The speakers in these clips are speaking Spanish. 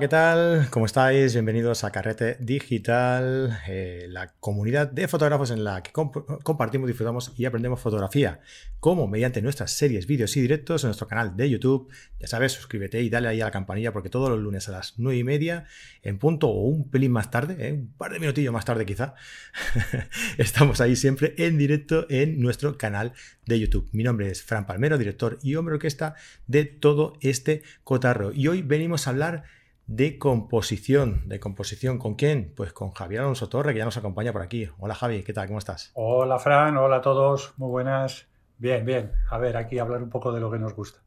¿qué tal? ¿Cómo estáis? Bienvenidos a Carrete Digital, eh, la comunidad de fotógrafos en la que compartimos, disfrutamos y aprendemos fotografía, como mediante nuestras series, vídeos y directos en nuestro canal de YouTube. Ya sabes, suscríbete y dale ahí a la campanilla porque todos los lunes a las 9 y media, en punto o un pelín más tarde, eh, un par de minutillos más tarde quizá, estamos ahí siempre en directo en nuestro canal de YouTube. Mi nombre es Fran Palmero, director y hombre orquesta de todo este cotarro. Y hoy venimos a hablar de composición. ¿De composición con quién? Pues con Javier Alonso Torre, que ya nos acompaña por aquí. Hola Javi, ¿qué tal? ¿Cómo estás? Hola Fran, hola a todos, muy buenas. Bien, bien. A ver, aquí hablar un poco de lo que nos gusta.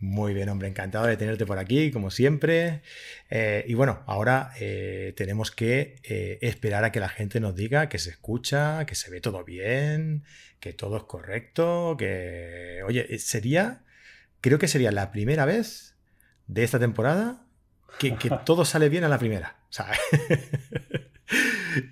Muy bien, hombre, encantado de tenerte por aquí, como siempre. Eh, y bueno, ahora eh, tenemos que eh, esperar a que la gente nos diga que se escucha, que se ve todo bien, que todo es correcto, que... Oye, sería, creo que sería la primera vez de esta temporada que, todo sale bien a la primera.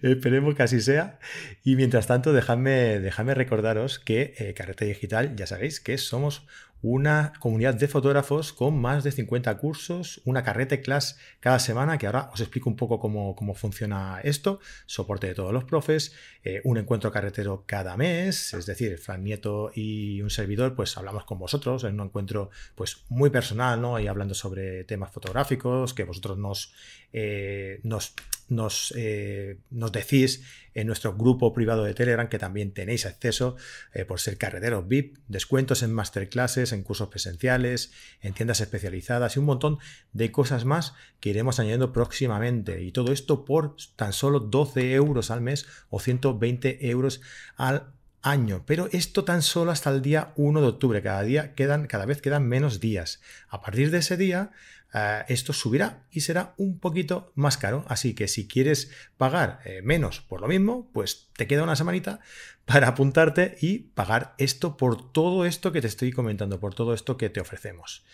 Esperemos que así sea. Y mientras tanto, dejadme, dejadme recordaros que eh, Carrete Digital, ya sabéis que somos una comunidad de fotógrafos con más de 50 cursos, una carrete class cada semana, que ahora os explico un poco cómo, funciona esto, soporte de todos los profes, eh, un encuentro carretero cada mes, es decir, Fran Nieto y un servidor, pues hablamos con vosotros en un encuentro pues muy personal, ¿no? Y hablando sobre temas fotográficos, que vosotros nos, eh, nos, nos, eh, nos decís en nuestro grupo privado de Telegram, que también tenéis acceso eh, por ser carreteros VIP, descuentos en masterclasses, en cursos presenciales, en tiendas especializadas y un montón de cosas más que iremos añadiendo próximamente. Y todo esto por tan solo 12 euros al mes o 120 euros al año. Pero esto tan solo hasta el día 1 de octubre. Cada día quedan, cada vez quedan menos días. A partir de ese día eh, esto subirá y será un poquito más caro. Así que si quieres pagar eh, menos por lo mismo, pues te queda una semanita para apuntarte y pagar esto por todo esto que te estoy comentando, por todo esto que te ofrecemos.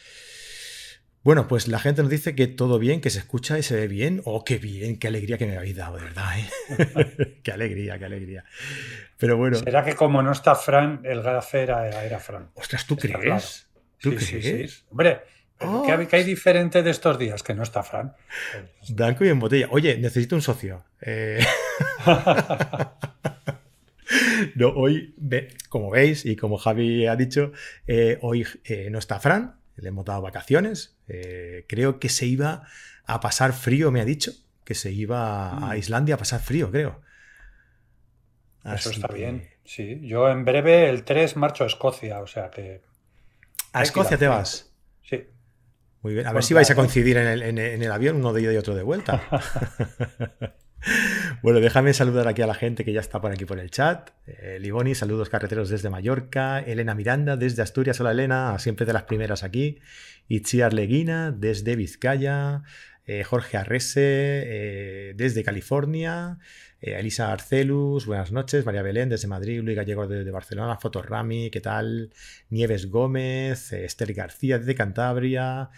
Bueno, pues la gente nos dice que todo bien, que se escucha y se ve bien. Oh, qué bien, qué alegría que me habéis dado, de verdad. ¿eh? qué alegría, qué alegría. Pero bueno. ¿Será que como no está Fran, el gafe era, Fran? Ostras, ¿tú crees? ¿Tú crees? Hombre, ¿Qué, hay, hay, diferente de estos días? Que no está Fran. Blanco y en botella. Oye, necesito un socio. Eh, no, hoy, como veis y como Javi ha dicho, eh, hoy no está Fran. Le hemos dado vacaciones. Creo que se iba a pasar frío, me ha dicho. Que se iba a mm. Islandia a pasar frío, creo. Eso está bien. Sí, yo en breve, el 3, marcho a Escocia, o sea que. ¿A Escocia te vas? Sí. Muy bien. A ver si vais a coincidir en el, avión, uno de ida y otro de vuelta. bueno, déjame saludar aquí a la gente que ya está por aquí por el chat. Eh, Liboni, saludos carreteros desde Mallorca. Elena Miranda desde Asturias. Hola Elena, siempre de las primeras aquí. Itziar Leguina desde Vizcaya. Eh, Jorge Arrese eh, desde California. Eh, Elisa Arcelus, buenas noches. María Belén desde Madrid, Luis Gallego desde Barcelona, Fotorami, ¿qué tal? Nieves Gómez, Esther García desde Cantabria,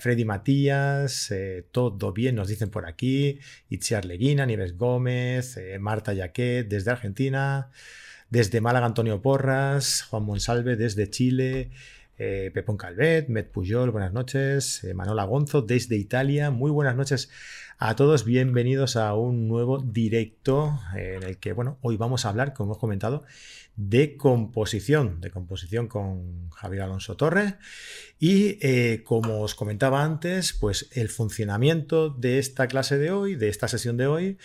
Freddy Matías, todo bien, nos dicen por aquí. Itziar Leguina, Nieves Gómez, Marta Yaquet desde Argentina, desde Málaga Antonio Porras, Juan Monsalve desde Chile. Pepón Calvet, Met Puyol, buenas noches. Manola Gonzo desde Italia, muy buenas noches a todos, bienvenidos a un nuevo directo en el que, bueno, hoy vamos a hablar, como hemos comentado, de composición, de composición con Javier Alonso Torres. Y eh, como os comentaba antes, pues el funcionamiento de esta clase de hoy, de esta sesión de hoy,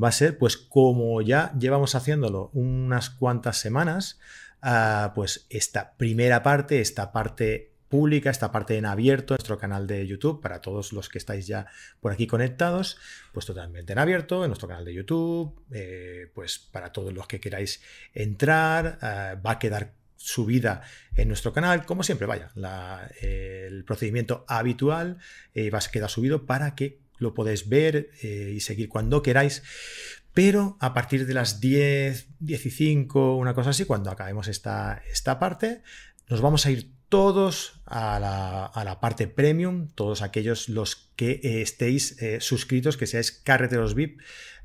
va a ser, pues como ya llevamos haciéndolo unas cuantas semanas, ah, pues esta primera parte, esta parte pública, esta parte en abierto, nuestro canal de YouTube, para todos los que estáis ya por aquí conectados, pues totalmente en abierto, en nuestro canal de YouTube, eh, pues para todos los que queráis entrar, eh, va a quedar subida en nuestro canal, como siempre, vaya, el procedimiento habitual eh, va a quedar subido para que lo podáis ver y seguir cuando queráis. Pero a partir de las 10, 15, una cosa así, cuando acabemos esta, esta parte, nos vamos a ir todos a la, parte premium, todos aquellos los que eh, estéis eh, suscritos, que seáis carreteros VIP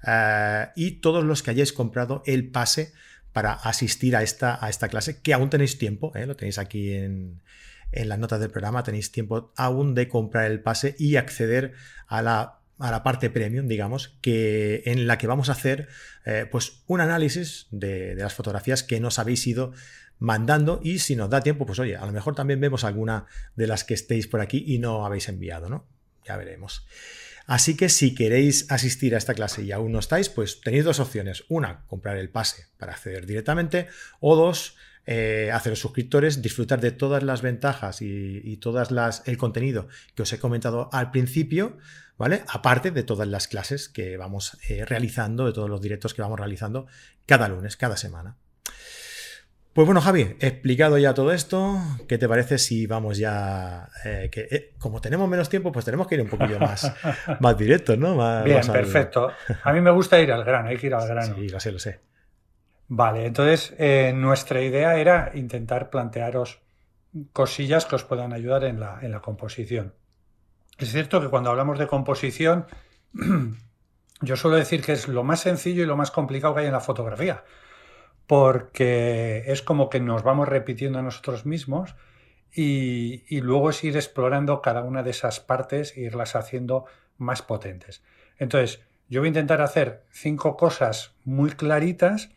eh, y todos los que hayáis comprado el pase para asistir a esta, a esta clase, que aún tenéis tiempo, lo tenéis aquí en, en las notas del programa tenéis tiempo aún de comprar el pase y acceder a la a la parte premium, digamos, que, en la que vamos a hacer eh, pues un análisis de, de, las fotografías que nos habéis ido mandando y si nos da tiempo, pues oye, a lo mejor también vemos alguna de las que estéis por aquí y no habéis enviado, ¿no? Ya veremos. Así que si queréis asistir a esta clase y aún no estáis, pues tenéis dos opciones. Una, comprar el pase para acceder directamente o dos, eh, hacer suscriptores, disfrutar de todas las ventajas y, y todas las el contenido que os he comentado al principio, ¿vale? Aparte de todas las clases que vamos eh, realizando, de todos los directos que vamos realizando cada lunes, cada semana. Pues bueno, Javi, explicado ya todo esto, ¿qué te parece si vamos ya, eh, que eh, como tenemos menos tiempo, pues tenemos que ir un poquillo más, más directos, ¿no? Más, Bien, más al- perfecto. A mí me gusta ir al grano, hay que ir al grano. Sí, lo sé, lo sé. Vale, entonces eh, nuestra idea era intentar plantearos cosillas que os puedan ayudar en la, en la composición. Es cierto que cuando hablamos de composición, yo suelo decir que es lo más sencillo y lo más complicado que hay en la fotografía, porque es como que nos vamos repitiendo a nosotros mismos y, y luego es ir explorando cada una de esas partes e irlas haciendo más potentes. Entonces, yo voy a intentar hacer cinco cosas muy claritas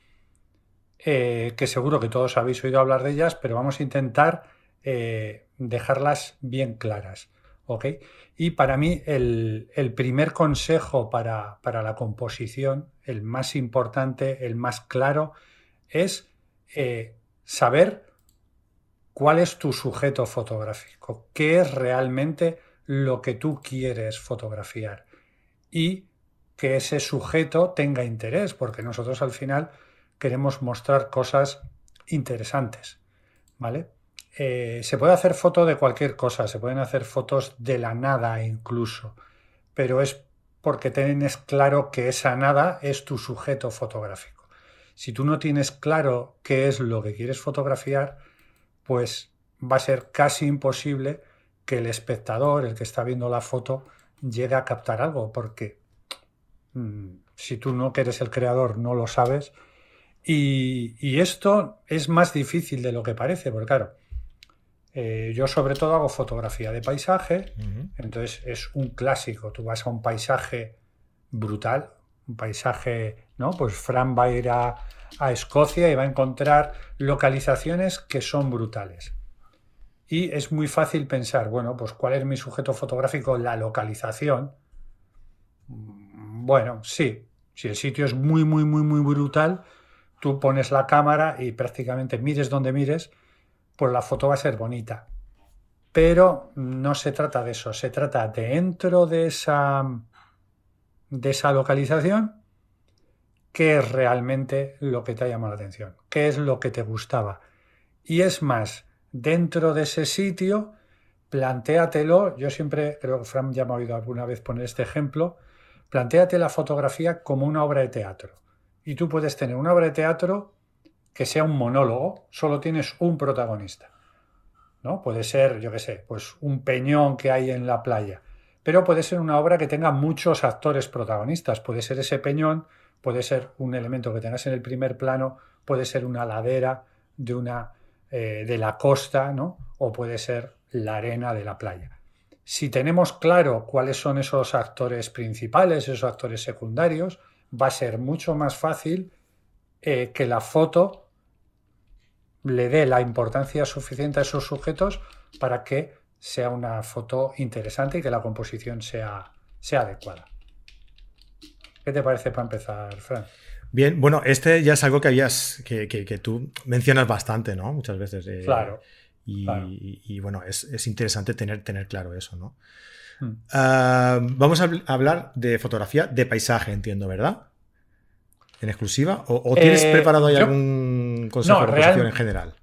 eh, que seguro que todos habéis oído hablar de ellas, pero vamos a intentar eh, dejarlas bien claras. Y para mí el, el primer consejo para, para, la composición, el más importante, el más claro, es eh, saber cuál es tu sujeto fotográfico, qué es realmente lo que tú quieres fotografiar y que ese sujeto tenga interés, porque nosotros al final queremos mostrar cosas interesantes, ¿vale? Eh, se puede hacer foto de cualquier cosa, se pueden hacer fotos de la nada incluso, pero es porque tienes claro que esa nada es tu sujeto fotográfico. Si tú no tienes claro qué es lo que quieres fotografiar, pues va a ser casi imposible que el espectador, el que está viendo la foto, llegue a captar algo, porque mmm, si tú no que eres el creador no lo sabes, y, y, esto es más difícil de lo que parece, porque claro, eh, yo sobre todo hago fotografía de paisaje, uh -huh. entonces es un clásico. Tú vas a un paisaje brutal, un paisaje, ¿no? Pues Fran va a ir a, a Escocia y va a encontrar localizaciones que son brutales. Y es muy fácil pensar, bueno, pues ¿cuál es mi sujeto fotográfico? La localización. Bueno, sí, si el sitio es muy, muy, muy, muy brutal, tú pones la cámara y prácticamente mires donde mires, pues la foto va a ser bonita. Pero no se trata de eso, se trata dentro de esa, de esa localización, qué es realmente lo que te ha llamado la atención, qué es lo que te gustaba. Y es más, dentro de ese sitio, plantéatelo, yo siempre, creo que Fran ya me ha oído alguna vez poner este ejemplo, plantéate la fotografía como una obra de teatro. Y tú puedes tener una obra de teatro que sea un monólogo, solo tienes un protagonista. ¿no? Puede ser, yo qué sé, pues un peñón que hay en la playa. Pero puede ser una obra que tenga muchos actores protagonistas. Puede ser ese peñón, puede ser un elemento que tengas en el primer plano, puede ser una ladera de, una, eh, de la costa, ¿no? O puede ser la arena de la playa. Si tenemos claro cuáles son esos actores principales, esos actores secundarios, va a ser mucho más fácil eh, que la foto le dé la importancia suficiente a esos sujetos para que sea una foto interesante y que la composición sea, sea adecuada. ¿Qué te parece para empezar, Fran? Bien, bueno, este ya es algo que habías, que, que, que tú mencionas bastante, ¿no? Muchas veces. Eh, claro. Y, claro. y, y, bueno, es, es, interesante tener, tener claro eso, ¿no? Hmm. Uh, vamos a hablar de fotografía de paisaje, entiendo, ¿verdad? en exclusiva? ¿O, o tienes eh, preparado ahí yo, algún consejo no, de real, en general?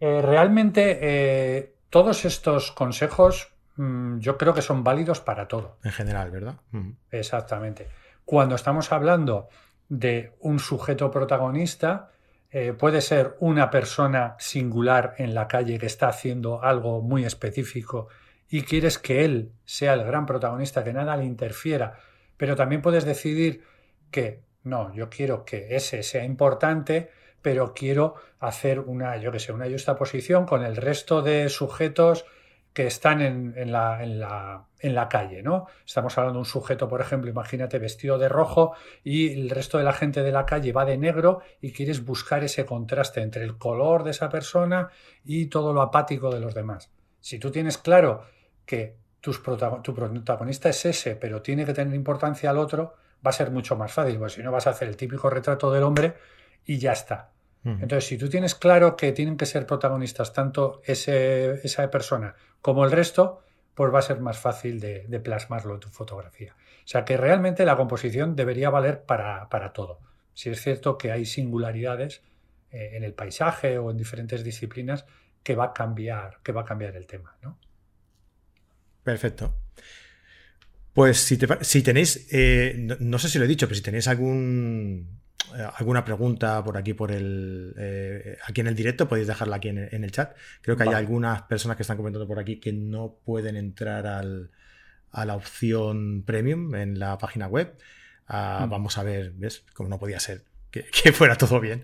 Eh, realmente eh, todos estos consejos mmm, yo creo que son válidos para todo. En general, ¿verdad? Mm. Exactamente. Cuando estamos hablando de un sujeto protagonista, eh, puede ser una persona singular en la calle que está haciendo algo muy específico y quieres que él sea el gran protagonista, que nada le interfiera, pero también puedes decidir que no, yo quiero que ese sea importante, pero quiero hacer una, yo que sé, una justaposición con el resto de sujetos que están en, la, en, la, en, la, calle, ¿no? Estamos hablando de un sujeto, por ejemplo, imagínate vestido de rojo y el resto de la gente de la calle va de negro y quieres buscar ese contraste entre el color de esa persona y todo lo apático de los demás. Si tú tienes claro que tu protagonista es ese, pero tiene que tener importancia al otro, va a ser mucho más fácil, porque si no vas a hacer el típico retrato del hombre y ya está. Entonces, si tú tienes claro que tienen que ser protagonistas tanto ese, esa persona como el resto, pues va a ser más fácil de, plasmarlo en tu fotografía. O sea que realmente la composición debería valer para, todo. Si es cierto que hay singularidades eh, en el paisaje o en diferentes disciplinas que va a cambiar, que va a cambiar el tema, ¿no? Perfecto. Pues si, si tenéis, eh, no, sé si lo he dicho, pero si tenéis algún eh, alguna pregunta por aquí, por el eh, aquí en el directo, podéis dejarla aquí en, el chat. Creo que hay algunas personas que están comentando por aquí que no pueden entrar al, a la opción premium en la página web. Ah, mm. Vamos a ver, ¿ves? Como no podía ser que, fuera todo bien.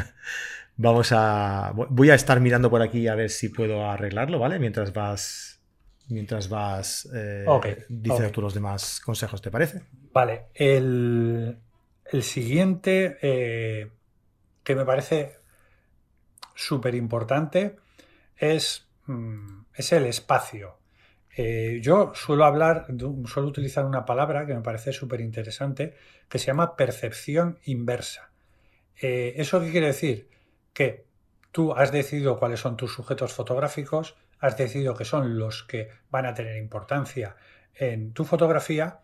vamos a. Voy a estar mirando por aquí a ver si puedo arreglarlo, ¿vale? Mientras vas. Mientras vas eh, diciendo tú los demás consejos, ¿te parece? Vale. El, el siguiente, eh, que me parece súper importante, es, mm, es, el espacio. Eh, yo suelo hablar, suelo utilizar una palabra que me parece súper interesante, que se llama percepción inversa. Eh, ¿Eso qué quiere decir? Que tú has decidido cuáles son tus sujetos fotográficos, has decidido que son los que van a tener importancia en tu fotografía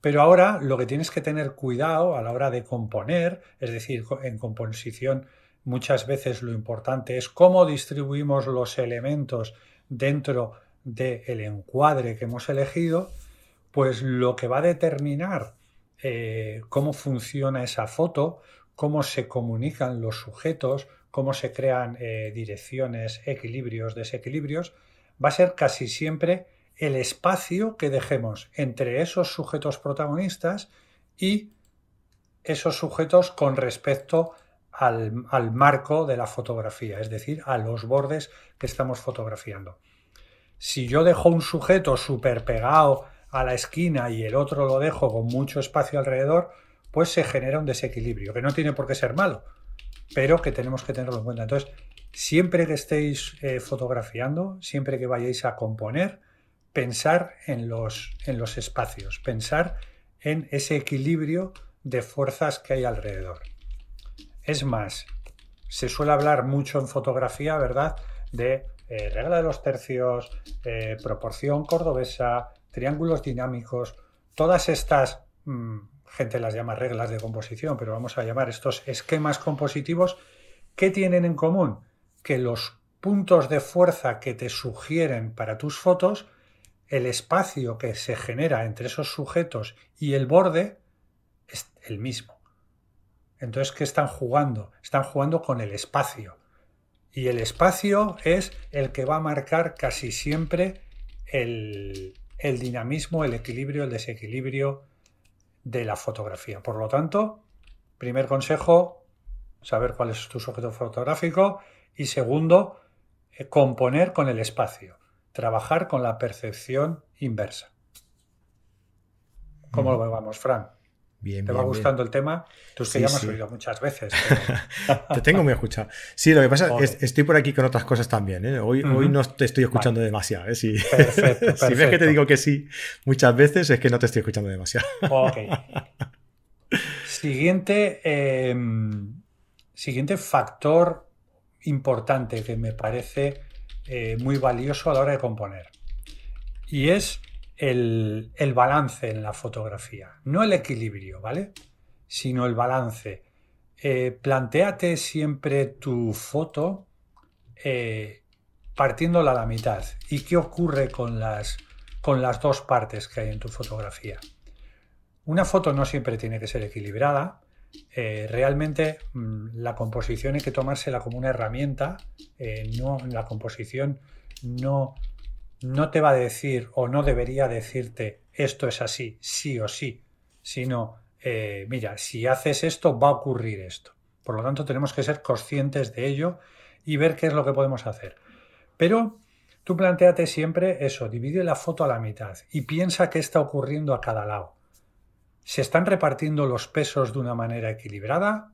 pero ahora lo que tienes que tener cuidado a la hora de componer, es decir, en composición muchas veces lo importante es cómo distribuimos los elementos dentro del encuadre que hemos elegido, pues lo que va a determinar eh, cómo funciona esa foto, cómo se comunican los sujetos, cómo se crean eh, direcciones, equilibrios, desequilibrios, va a ser casi siempre el espacio que dejemos entre esos sujetos protagonistas y esos sujetos con respecto al, marco de la fotografía, es decir, a los bordes que estamos fotografiando. Si yo dejo un sujeto súper pegado a la esquina y el otro lo dejo con mucho espacio alrededor, pues se genera un desequilibrio, que no tiene por qué ser malo, pero que tenemos que tenerlo en cuenta. Entonces, siempre que estéis eh, fotografiando, siempre que vayáis a componer, pensar en los, en los espacios, pensar en ese equilibrio de fuerzas que hay alrededor. Es más, se suele hablar mucho en fotografía, ¿verdad?, de eh, regla de los tercios, eh, proporción cordobesa, triángulos dinámicos, todas estas, mm, gente las llama reglas de composición, pero vamos a llamar estos esquemas compositivos, ¿qué tienen en común? Que los puntos de fuerza que te sugieren para tus fotos el espacio que se genera entre esos sujetos y el borde es el mismo. Entonces, ¿qué están jugando? Están jugando con el espacio. Y el espacio es el que va a marcar casi siempre el, dinamismo, el equilibrio, el desequilibrio de la fotografía. Por lo tanto, primer consejo, saber cuál es tu sujeto fotográfico y segundo, eh, componer con el espacio trabajar con la percepción inversa. ¿Cómo lo vamos, Fran? Bien, ¿Te va gustando el tema? Tú es que ya me has oído muchas veces. te tengo muy escuchado. Sí, lo que pasa es que estoy por aquí con otras cosas también. ¿eh? Hoy, hoy no te estoy escuchando demasiado. ¿eh? Si, si ves que te digo que sí muchas veces, es que no te estoy escuchando demasiado. ok. Siguiente, em, siguiente factor importante que me parece eh, muy valioso a la hora de componer. Y es el, balance en la fotografía. No el equilibrio, ¿vale? Sino el balance. Eh, planteate siempre tu foto eh, partiéndola a la mitad. ¿Y qué ocurre con las, con las dos partes que hay en tu fotografía? Una foto no siempre tiene que ser equilibrada, eh, realmente mm, la composición hay que tomársela como una herramienta. Eh, no, la composición no, no te va a decir o no debería decirte esto es así, sí o sí, sino, eh, mira, si haces esto va a ocurrir esto. Por lo tanto, tenemos que ser conscientes de ello y ver qué es lo que podemos hacer. Pero tú planteate siempre eso, divide la foto a la mitad y piensa qué está ocurriendo a cada lado. ¿Se están repartiendo los pesos de una manera equilibrada?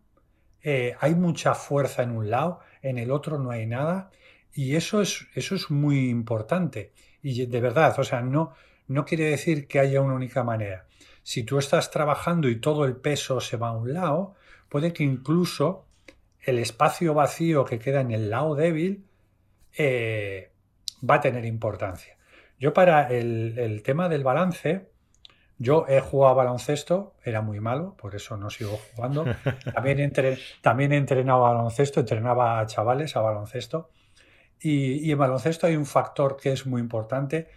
Eh, ¿Hay mucha fuerza en un lado? ¿En el otro no hay nada? Y eso es, eso es muy importante. Y de verdad, o sea, no, no quiere decir que haya una única manera. Si tú estás trabajando y todo el peso se va a un lado, puede que incluso el espacio vacío que queda en el lado débil eh, va a tener importancia. Yo para el, tema del balance, yo he jugado baloncesto, era muy malo, por eso no sigo jugando. También, también he entrenado baloncesto, entrenaba a chavales a baloncesto. Y, en baloncesto hay un factor que es muy importante,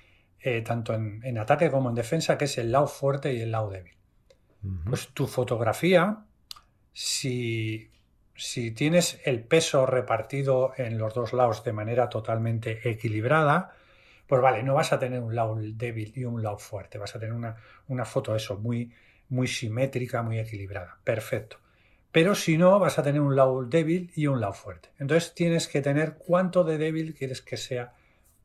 eh, tanto en, ataque como en defensa, que es el lado fuerte y el lado débil. Pues tu fotografía, si si tienes el peso repartido en los dos lados de manera totalmente equilibrada, pues vale, no vas a tener un lado débil y un lado fuerte, vas a tener una, foto eso, muy, muy simétrica, muy equilibrada. Perfecto. Pero si no, vas a tener un lado débil y un lado fuerte. Entonces tienes que tener cuánto de débil quieres que sea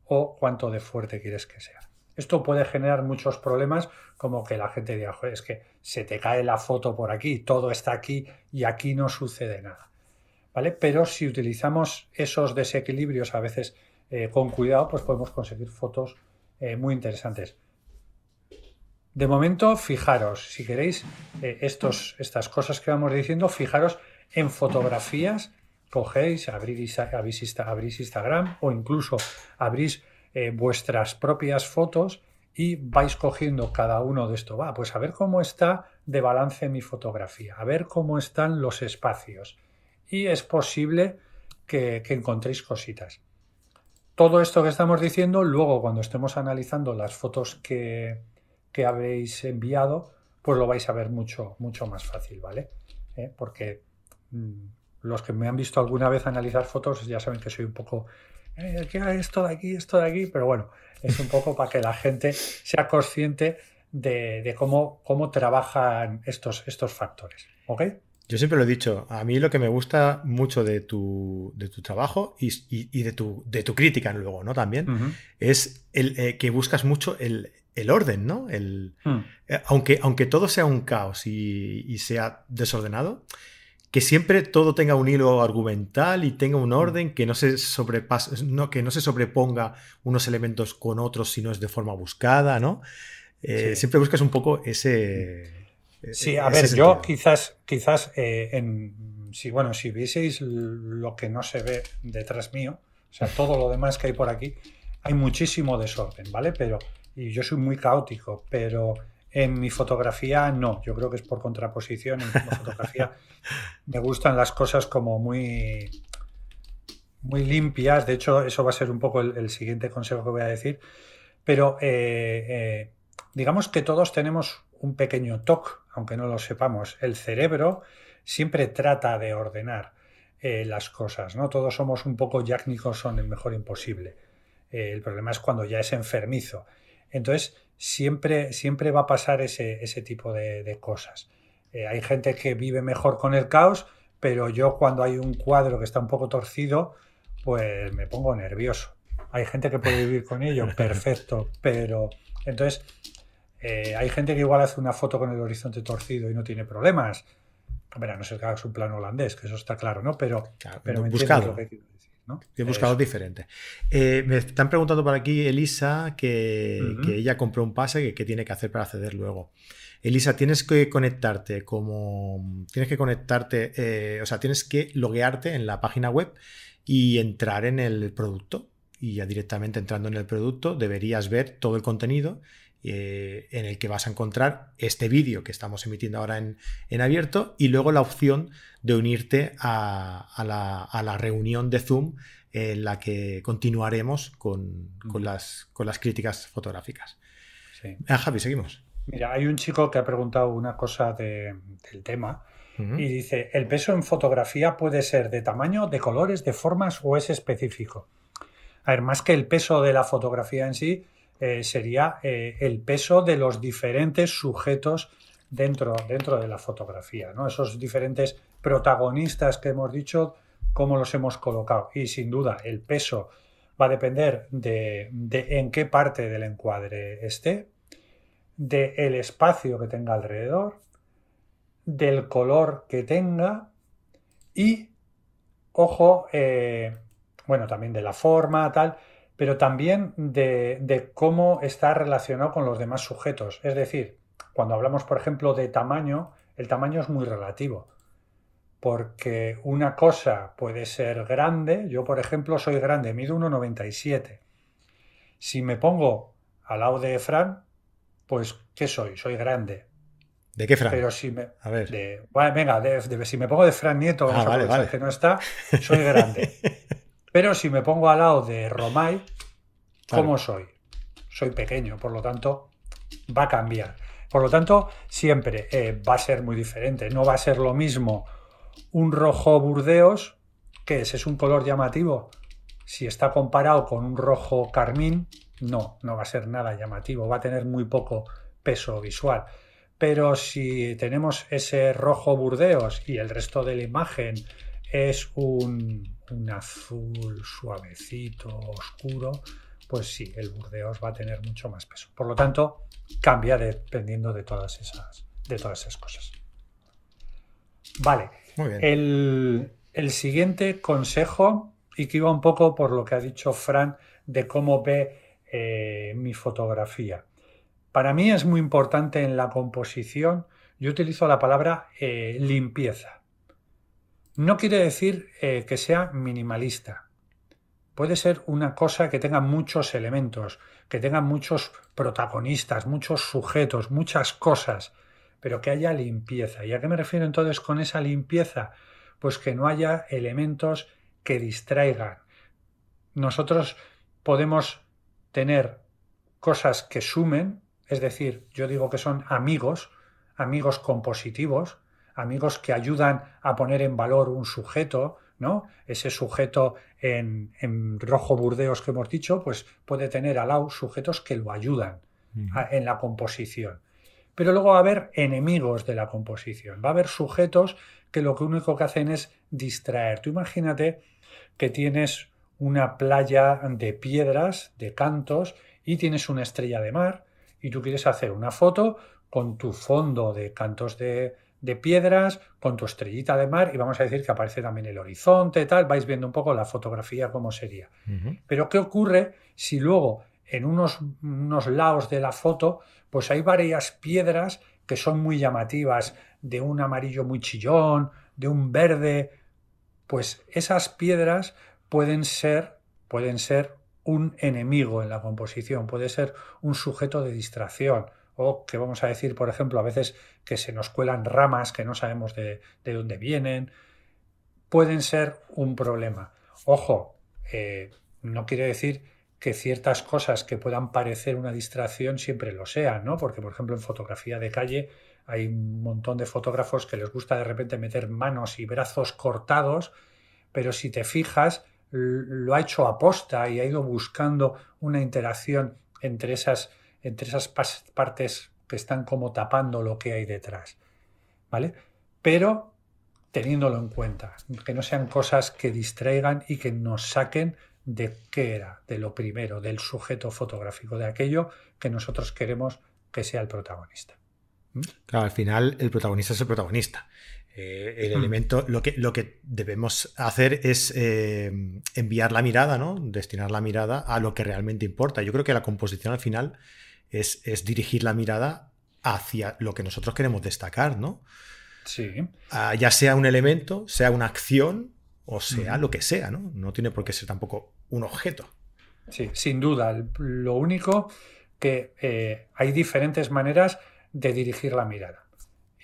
o cuánto de fuerte quieres que sea. Esto puede generar muchos problemas, como que la gente diga, es que se te cae la foto por aquí, todo está aquí y aquí no sucede nada. ¿Vale? Pero si utilizamos esos desequilibrios a veces eh, con cuidado, pues podemos conseguir fotos eh, muy interesantes. De momento, fijaros, si queréis eh, estos, estas cosas que vamos diciendo, fijaros en fotografías, cogéis, abrís, abrís Instagram o incluso abrís eh, vuestras propias fotos y vais cogiendo cada uno de esto. Va, pues a ver cómo está de balance mi fotografía, a ver cómo están los espacios. Y es posible que, encontréis cositas. Todo esto que estamos diciendo, luego cuando estemos analizando las fotos que, habréis enviado, pues lo vais a ver mucho, mucho más fácil, ¿vale? ¿Eh? Porque mm, los que me han visto alguna vez analizar fotos ya saben que soy un poco eh, esto de aquí, esto de aquí, pero bueno, es un poco para que la gente sea consciente de, cómo, cómo trabajan estos, estos factores. ¿Ok? Yo siempre lo he dicho, a mí lo que me gusta mucho de tu, de tu trabajo y, de, tu, de tu crítica luego, ¿no? También, es el eh, que buscas mucho el, orden, ¿no? El, hmm. eh, aunque, aunque todo sea un caos y sea desordenado, que siempre todo tenga un hilo argumental y tenga un mm. orden, que no se sobrepase, no, que no se sobreponga unos elementos con otros si no es de forma buscada, ¿no? Eh, siempre buscas un poco ese. E-, sí, a ver, yo quizás, quizás eh, en, si bueno, si vieseis lo que no se ve detrás mío, o sea, todo lo demás que hay por aquí, hay muchísimo desorden, ¿vale? Pero, y yo soy muy caótico, pero en mi fotografía no, yo creo que es por contraposición. En mi fotografía me gustan las cosas como muy, muy limpias. De hecho, eso va a ser un poco el, siguiente consejo que voy a decir. Pero eh, eh, digamos que todos tenemos un pequeño toque, aunque no lo sepamos. El cerebro siempre trata de ordenar eh, las cosas, ¿no? Todos somos un poco Jack Nicholson, el mejor imposible. el problema es cuando ya es enfermizo. Entonces, siempre, siempre va a pasar ese, ese tipo de, cosas. Eh, hay gente que vive mejor con el caos, pero yo cuando hay un cuadro que está un poco torcido, pues me pongo nervioso. Hay gente que puede vivir con ello, perfecto, pero entonces eh, hay gente que igual hace una foto con el horizonte torcido y no tiene problemas. Bueno, no sé que hagas un plano holandés, que eso está claro, ¿no? Pero, pero me buscado. Lo que decir. He buscado diferente. Eh, me están preguntando por aquí, Elisa, que, ella compró un pase que, tiene que hacer para acceder luego. Elisa, tienes que conectarte como. Tienes que conectarte, eh, o sea, tienes que loguearte en la página web y entrar en el producto. Y ya directamente entrando en el producto deberías ver todo el contenido eh, en el que vas a encontrar este vídeo que estamos emitiendo ahora en, abierto y luego la opción de unirte a, la, reunión de Zoom en la que continuaremos con, las, con las, críticas fotográficas. Sí. Ah, Javi, seguimos. Mira, hay un chico que ha preguntado una cosa del tema y dice, ¿el peso en fotografía puede ser de tamaño, de colores, de formas o es específico? A ver, más que el peso de la fotografía en sí, eh, sería eh, el peso de los diferentes sujetos dentro, dentro de la fotografía, ¿no? Esos diferentes protagonistas que hemos dicho, cómo los hemos colocado. Y sin duda, el peso va a depender de, en qué parte del encuadre esté, del espacio que tenga alrededor, del color que tenga y, ojo, eh, bueno, también de la forma, tal, pero también de, de, cómo está relacionado con los demás sujetos. Es decir, cuando hablamos, por ejemplo, de tamaño, el tamaño es muy relativo porque una cosa puede ser grande, yo por ejemplo soy grande, mido 1,97. Si me pongo al lado de Fran, pues ¿qué soy? Soy grande. ¿De qué Fran? Pero si me, a ver. venga, si me pongo de Fran Nieto, ah, que no está, soy grande. Pero si me pongo al lado de Romay, ¿cómo soy? Soy pequeño, por lo tanto, va a cambiar. Por lo tanto, siempre eh, va a ser muy diferente. No va a ser lo mismo un rojo burdeos, que es? ¿Es un color llamativo? Si está comparado con un rojo carmín, no, no va a ser nada llamativo, va a tener muy poco peso visual. Pero si tenemos ese rojo burdeos y el resto de la imagen es un, un azul suavecito, oscuro, pues sí, el burdeos va a tener mucho más peso. Por lo tanto, cambia dependiendo de todas esas, de todas esas cosas. Vale, el, siguiente consejo, y que iba un poco por lo que ha dicho Fran de cómo ve eh, mi fotografía. Para mí es muy importante en la composición, yo utilizo la palabra eh, limpieza. No quiere decir eh, que sea minimalista. Puede ser una cosa que tenga muchos elementos, que tenga muchos protagonistas, muchos sujetos, muchas cosas pero que haya limpieza. ¿Y a qué me refiero entonces con esa limpieza? Pues que no haya elementos que distraigan. Nosotros podemos tener cosas que sumen, es decir, yo digo que son amigos, amigos compositivos, amigos que ayudan a poner en valor un sujeto, ¿no? Ese sujeto en, en rojo burdeos que hemos dicho, pues puede tener al lado sujetos que lo ayudan en la composición. Pero luego va a haber enemigos de la composición, va a haber sujetos que lo único que hacen es distraer. Tú imagínate que tienes una playa de piedras, de cantos, y tienes una estrella de mar, y tú quieres hacer una foto con tu fondo de cantos de, piedras, con tu estrellita de mar, y vamos a decir que aparece también el horizonte, tal, vais viendo un poco la fotografía cómo sería. Pero ¿qué ocurre si luego en unos, unos lados de la foto pues hay varias piedras que son muy llamativas, de un amarillo muy chillón, de un verde, pues esas piedras pueden ser, pueden ser un enemigo en la composición, puede ser un sujeto de distracción, o que vamos a decir, por ejemplo, a veces que se nos cuelan ramas que no sabemos de, dónde vienen, pueden ser un problema. Ojo, eh, no quiere decir que ciertas cosas que puedan parecer una distracción siempre lo sean, ¿no? Porque, por ejemplo, en fotografía de calle hay un montón de fotógrafos que les gusta de repente meter manos y brazos cortados, pero si te fijas, lo ha hecho aposta y ha ido buscando una interacción entre esas, entre esas partes que están como tapando lo que hay detrás, ¿vale? Pero teniéndolo en cuenta, que no sean cosas que distraigan y que nos saquen de qué era, de lo primero, del sujeto fotográfico, de aquello que nosotros queremos que sea el protagonista. ¿Mm? Claro, al final el protagonista es el protagonista. Eh, el mm. elemento, lo que, lo que debemos hacer es eh, enviar la mirada, ¿no? Destinar la mirada a lo que realmente importa. Yo creo que la composición al final es, es dirigir la mirada hacia lo que nosotros queremos destacar, ¿no? Sí. Ah, ya sea un elemento, sea una acción o sea lo que sea, ¿no? No tiene por qué ser tampoco un objeto. Sí, sin duda. Lo único que eh, hay diferentes maneras de dirigir la mirada.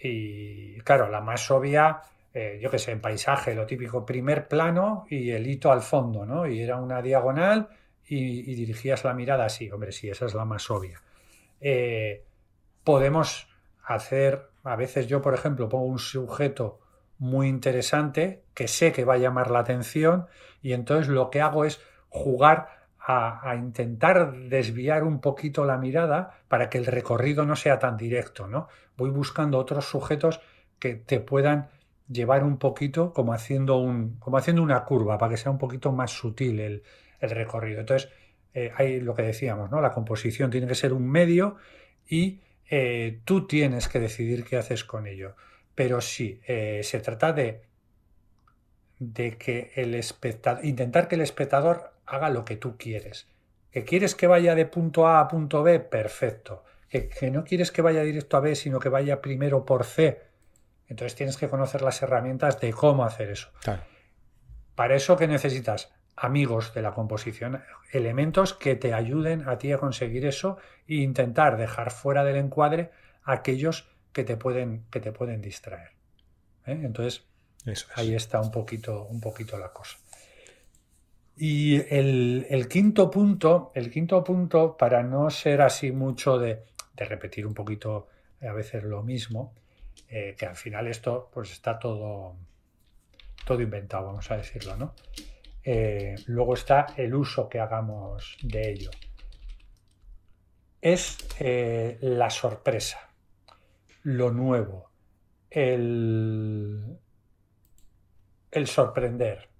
Y claro, la más obvia, eh, yo qué sé, en paisaje, lo típico, primer plano y el hito al fondo, ¿no? Y era una diagonal y, dirigías la mirada así. Hombre, sí, esa es la más obvia. Eh, podemos hacer, a veces yo, por ejemplo, pongo un sujeto muy interesante que sé que va a llamar la atención y entonces lo que hago es jugar a, intentar desviar un poquito la mirada para que el recorrido no sea tan directo, ¿no? Voy buscando otros sujetos que te puedan llevar un poquito como haciendo, un, como haciendo una curva para que sea un poquito más sutil el, recorrido. Entonces, eh, hay lo que decíamos, ¿no? La composición tiene que ser un medio y eh, tú tienes que decidir qué haces con ello. Pero sí, eh, se trata de, de que el espectador, intentar que el espectador haga lo que tú quieres. ¿Que quieres que vaya de punto A a punto B? Perfecto. ¿Que, no quieres que vaya directo a B, sino que vaya primero por C? Entonces tienes que conocer las herramientas de cómo hacer eso. Para eso que necesitas amigos de la composición, elementos que te ayuden a ti a conseguir eso e intentar dejar fuera del encuadre aquellos que te pueden, que te pueden distraer. ¿eh? Entonces, ahí está un poquito, un poquito la cosa. Y el, quinto punto, el quinto punto, para no ser así mucho de, repetir un poquito a veces lo mismo, eh, que al final esto pues está todo, todo inventado, vamos a decirlo, ¿no? Eh, luego está el uso que hagamos de ello. Es eh, la sorpresa, lo nuevo, el, el sorprender.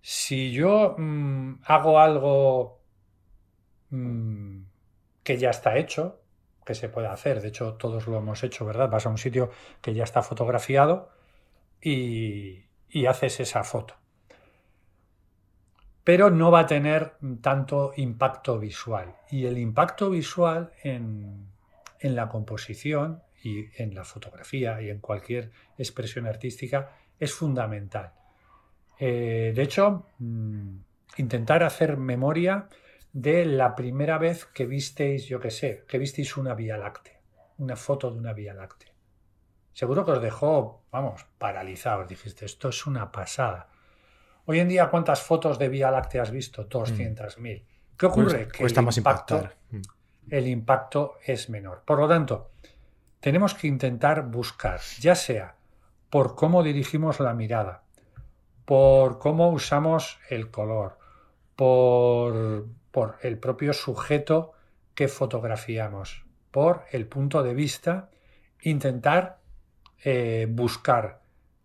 Si yo mm, hago algo mm, que ya está hecho, que se puede hacer, de hecho todos lo hemos hecho, ¿verdad? Vas a un sitio que ya está fotografiado y, haces esa foto. Pero no va a tener tanto impacto visual. Y el impacto visual en, en la composición y en la fotografía y en cualquier expresión artística es fundamental. Eh, de hecho, mm, intentar hacer memoria de la primera vez que visteis, yo qué sé, que visteis una Vía Láctea, una foto de una Vía Láctea. Seguro que os dejó, vamos, paralizados. Dijiste, esto es una pasada. Hoy en día, ¿cuántas fotos de Vía Láctea has visto? 200.000. Mm. ¿Qué ocurre? que el impacto, mm. el impacto es menor. Por lo tanto, tenemos que intentar buscar, ya sea por cómo dirigimos la mirada, por cómo usamos el color, por, el propio sujeto que fotografiamos, por el punto de vista, intentar eh, buscar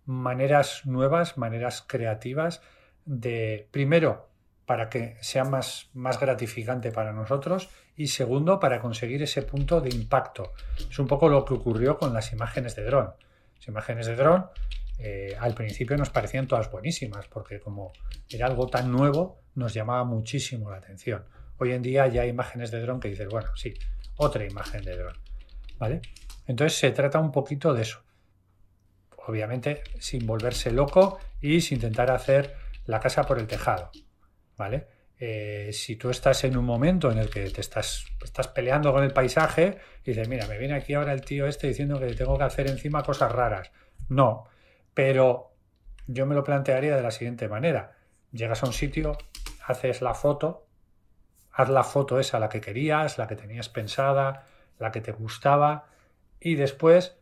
maneras nuevas, maneras creativas de, primero, para que sea más, más gratificante para nosotros y segundo, para conseguir ese punto de impacto. Es un poco lo que ocurrió con las imágenes de dron. Las imágenes de dron eh, al principio nos parecían todas buenísimas, porque como era algo tan nuevo, nos llamaba muchísimo la atención. Hoy en día ya hay imágenes de dron que dices, bueno, sí, otra imagen de dron. ¿Vale? Entonces se trata un poquito de eso. Obviamente sin volverse loco y sin intentar hacer la casa por el tejado. ¿Vale? Eh, si tú estás en un momento en el que te estás, estás peleando con el paisaje y dices, mira, me viene aquí ahora el tío este diciendo que tengo que hacer encima cosas raras. No, pero yo me lo plantearía de la siguiente manera. Llegas a un sitio, haces la foto, haz la foto esa, la que querías, la que tenías pensada, la que te gustaba, y después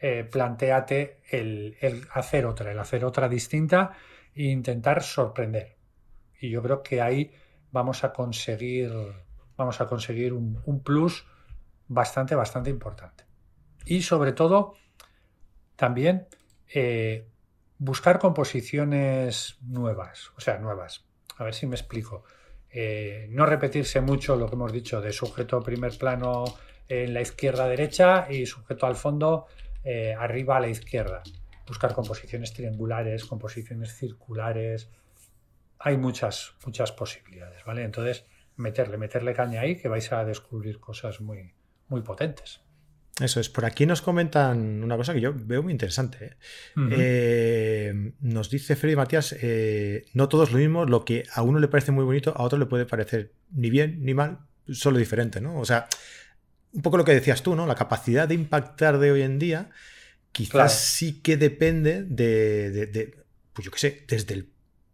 eh, planteate el, hacer otra, el hacer otra distinta e intentar sorprender. Y yo creo que ahí vamos a conseguir, vamos a conseguir un, plus bastante, bastante importante. Y sobre todo, también eh, buscar composiciones nuevas, o sea, nuevas. A ver si me explico. Eh, no repetirse mucho lo que hemos dicho de sujeto primer plano en la izquierda derecha y sujeto al fondo eh, arriba a la izquierda. Buscar composiciones triangulares, composiciones circulares. Hay muchas, muchas posibilidades, ¿vale? Entonces, meterle, meterle caña ahí que vais a descubrir cosas muy, muy potentes. Eso es. Por aquí nos comentan una cosa que yo veo muy interesante. ¿eh? Eh, nos dice Freddy Matías, eh, no todo es lo mismo, lo que a uno le parece muy bonito, a otro le puede parecer ni bien ni mal, solo diferente, ¿no? O sea, un poco lo que decías tú, ¿no? La capacidad de impactar de hoy en día quizás sí que depende de, pues yo qué sé, desde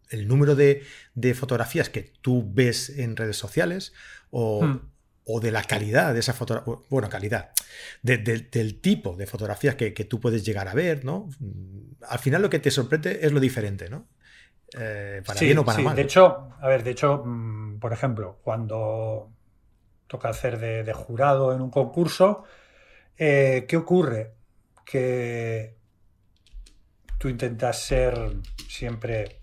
el, número de, fotografías que tú ves en redes sociales o, hmm o de la calidad de esa fotografía, bueno, calidad, del tipo de fotografías que, tú puedes llegar a ver, ¿no? Al final lo que te sorprende es lo diferente, ¿no? eh, para bien o para mal. De hecho, a ver, de hecho, mm, por ejemplo, cuando toca hacer de, jurado en un concurso, eh, ¿qué ocurre? Que tú intentas ser siempre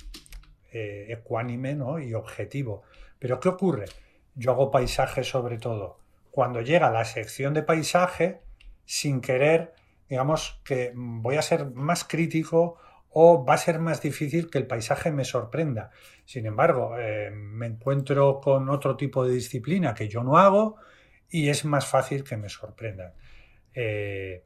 eh, ecuánime y objetivo. Pero ¿qué ocurre? Yo hago paisaje sobre todo. Cuando llega la sección de paisaje, sin querer, digamos que voy a ser más crítico o va a ser más difícil que el paisaje me sorprenda. Sin embargo, eh, me encuentro con otro tipo de disciplina que yo no hago y es más fácil que me sorprendan. Eh,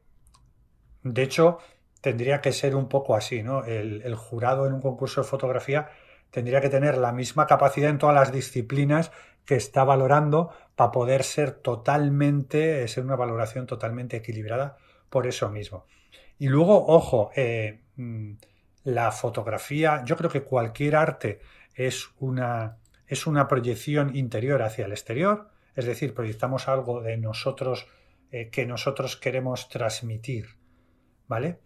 de hecho, tendría que ser un poco así, ¿no? El, jurado en un concurso de fotografía tendría que tener la misma capacidad en todas las disciplinas que está valorando para poder ser totalmente, ser una valoración totalmente equilibrada por eso mismo. Y luego, ojo, eh, mm, la fotografía, yo creo que cualquier arte es una, es una proyección interior hacia el exterior, es decir, proyectamos algo de nosotros eh, que nosotros queremos transmitir, ¿vale?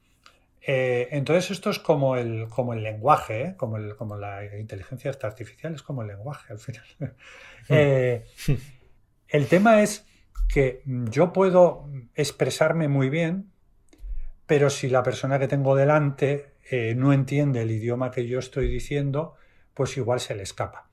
Eh, entonces esto es como el, como el lenguaje, ¿eh? como, el, como la inteligencia artificial, es como el lenguaje al final. El tema es que yo puedo expresarme muy bien, pero si la persona que tengo delante eh, no entiende el idioma que yo estoy diciendo, pues igual se le escapa.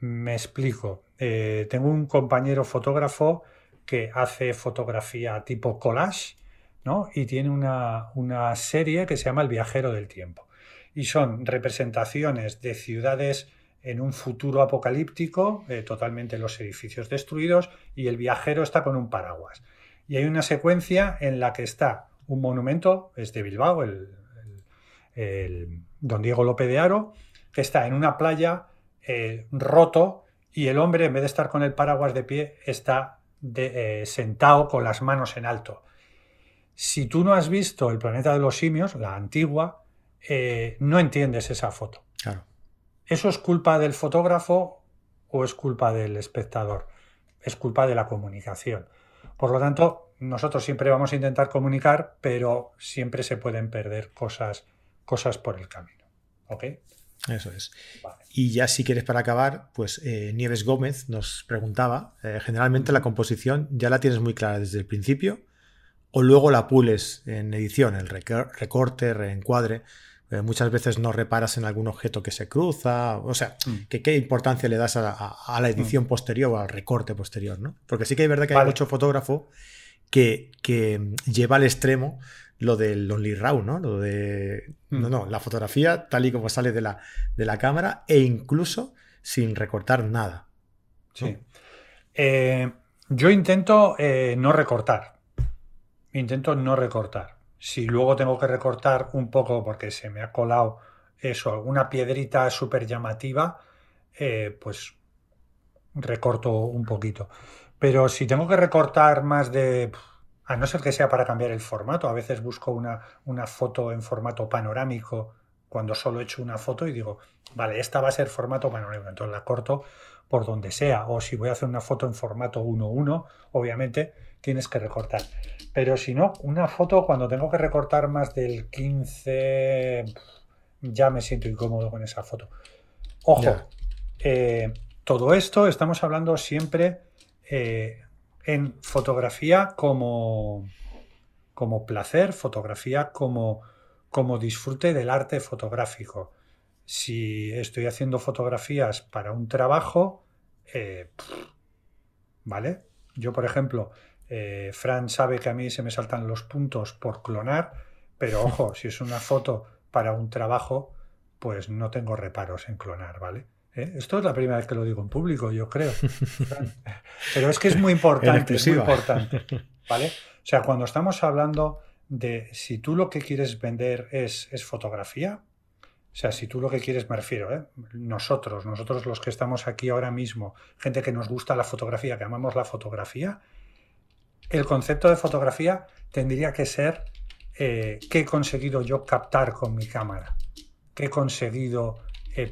Me explico. Eh, tengo un compañero fotógrafo que hace fotografía tipo collage, ¿no? Y tiene una, serie que se llama El viajero del tiempo. Y son representaciones de ciudades en un futuro apocalíptico, eh, totalmente los edificios destruidos, y el viajero está con un paraguas. Y hay una secuencia en la que está un monumento, es de Bilbao, el, el don Diego López de Aro, que está en una playa eh, roto y el hombre, en vez de estar con el paraguas de pie, está eh, sentado con las manos en alto. Si tú no has visto el planeta de los simios, la antigua, eh, no entiendes esa foto. ¿Eso es culpa del fotógrafo o es culpa del espectador? Es culpa de la comunicación. Por lo tanto, nosotros siempre vamos a intentar comunicar, pero siempre se pueden perder cosas cosas por el camino. ¿Ok? Eso es. Y ya si quieres para acabar, pues eh, Nieves Gómez nos preguntaba, eh, generalmente la composición ya la tienes muy clara desde el principio o luego la pules en edición, el recorte, reencuadre. Eh, muchas veces no reparas en algún objeto que se cruza, o sea, mm. que qué importancia le das a, la edición mm. posterior o al recorte posterior, ¿no? Porque sí que hay verdad que hay mucho fotógrafo que, que lleva al extremo lo del Only Raw, ¿no? Lo de. No, mm. no, la fotografía tal y como sale de la, de la cámara e incluso sin recortar nada. Sí. Eh, yo intento eh, no recortar. Intento no recortar. Si luego tengo que recortar un poco porque se me ha colado eso, alguna piedrita súper llamativa, eh, pues recorto un poquito. Pero si tengo que recortar más de a no ser que sea para cambiar el formato. A veces busco una, una foto en formato panorámico cuando solo he hecho una foto y digo, vale, esta va a ser formato panorámico, entonces la corto por donde sea. O si voy a hacer una foto en formato 1.1, obviamente tienes que recortar. Pero si no, una foto cuando tengo que recortar más del 15, ya me siento incómodo con esa foto. Ojo, eh, todo esto estamos hablando siempre eh, en fotografía como, como placer, fotografía como, como disfrute del arte fotográfico. Si estoy haciendo fotografías para un trabajo, eh, ¿vale? Yo, por ejemplo, eh, Fran sabe que a mí se me saltan los puntos por clonar, pero ojo, si es una foto para un trabajo, pues no tengo reparos en clonar, ¿vale? ¿Eh? Esto es la primera vez que lo digo en público, yo creo. Pero es que es muy importante, es muy importante. ¿Vale? O sea, cuando estamos hablando de si tú lo que quieres vender es, es fotografía, o sea, si tú lo que quieres, me refiero, ¿eh? nosotros, nosotros los que estamos aquí ahora mismo, gente que nos gusta la fotografía, que amamos la fotografía, el concepto de fotografía tendría que ser eh, qué he conseguido yo captar con mi cámara, qué he conseguido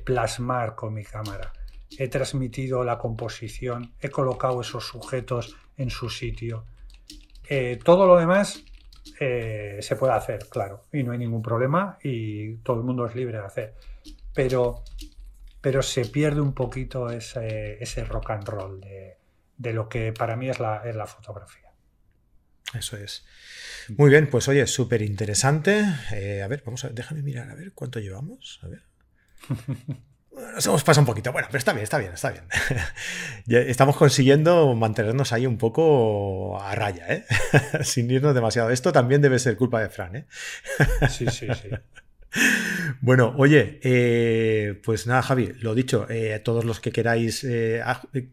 plasmar con mi cámara. He transmitido la composición, he colocado esos sujetos en su sitio. Eh, todo lo demás eh, se puede hacer, claro, y no hay ningún problema y todo el mundo es libre de hacer. pero, pero se pierde un poquito ese, rock and roll de, lo que para mí es la, fotografía. Eso es. Muy bien, pues oye, súper interesante. Eh, a ver, vamos a déjame mirar a ver cuánto llevamos. Nos hemos pasado un poquito. Bueno, pero está bien, está bien, está bien. estamos consiguiendo mantenernos ahí un poco a raya, ¿eh? Sin irnos demasiado. Esto también debe ser culpa de Fran, ¿eh? Sí, sí, sí. Bueno, oye, eh, pues nada, Javi, lo dicho, eh, todos los que queráis eh,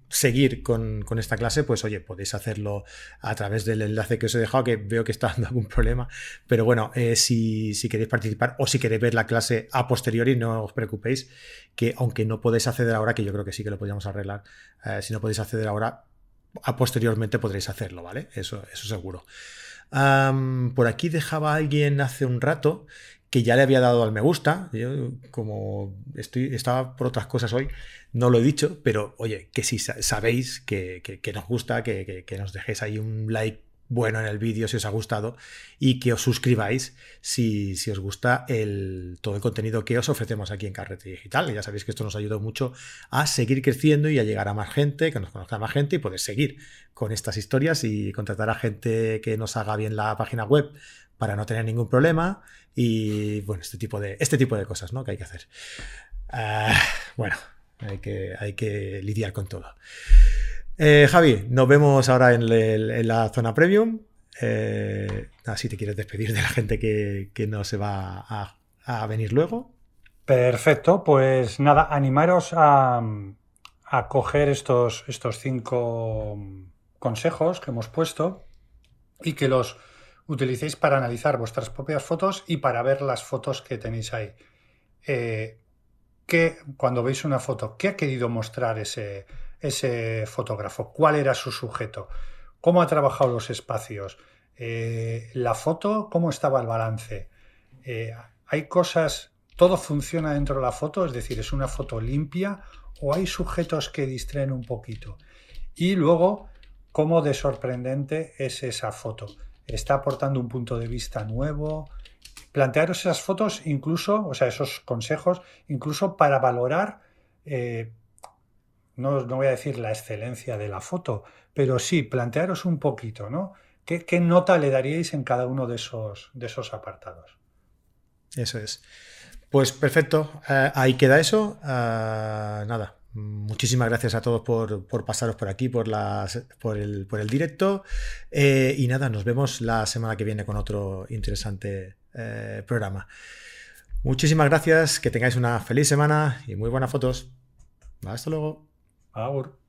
seguir con, esta clase, pues oye, podéis hacerlo a través del enlace que os he dejado, que veo que está dando algún problema, pero bueno, si, si, queréis participar o si queréis ver la clase a posteriori, no os preocupéis, que aunque no podéis acceder ahora, que yo creo que sí que lo podríamos arreglar, si no podéis acceder ahora, a posteriormente podréis hacerlo, ¿vale? Eso, eso seguro. por aquí dejaba alguien hace un rato que ya le había dado al me gusta. Yo, como estoy, estaba por otras cosas hoy, no lo he dicho, pero oye, que si sabéis que, nos gusta, que, nos dejéis ahí un like bueno en el vídeo si os ha gustado y que os suscribáis si, si os gusta el, todo el contenido que os ofrecemos aquí en Carrete Digital. ya sabéis que esto nos ayuda mucho a seguir creciendo y a llegar a más gente, que nos conozca más gente y poder seguir con estas historias y contratar a gente que nos haga bien la página web para no tener ningún problema y bueno, este tipo de, este tipo de cosas ¿no? que hay que hacer. Ah, bueno, hay que, hay que lidiar con todo. Eh, Javi, nos vemos ahora en, la zona premium. Eh, si te quieres despedir de la gente que, no se va a, venir luego. Perfecto, pues nada, animaros a, a coger estos, estos cinco consejos que hemos puesto y que los utilicéis para analizar vuestras propias fotos y para ver las fotos que tenéis ahí. Eh, cuando veis una foto, ¿qué ha querido mostrar ese, ese fotógrafo? ¿Cuál era su sujeto? ¿Cómo ha trabajado los espacios? Eh, la foto, ¿cómo estaba el balance? Eh, hay cosas, todo funciona dentro de la foto, es decir, es una foto limpia o hay sujetos que distraen un poquito. Y luego, ¿cómo de sorprendente es esa foto? Está aportando un punto de vista nuevo. Plantearos esas fotos incluso, o sea, esos consejos, incluso para valorar, eh, no, voy a decir la excelencia de la foto, pero sí, plantearos un poquito, ¿no? ¿Qué, nota le daríais en cada uno de esos, de esos apartados? Eso es. Pues perfecto, eh, ahí queda eso. Ah, nada, Muchísimas gracias a todos por, pasaros por aquí, por, por, el, por el directo. Eh, y nada, nos vemos la semana que viene con otro interesante eh, programa. Muchísimas gracias, que tengáis una feliz semana y muy buenas fotos. Hasta luego. Agur.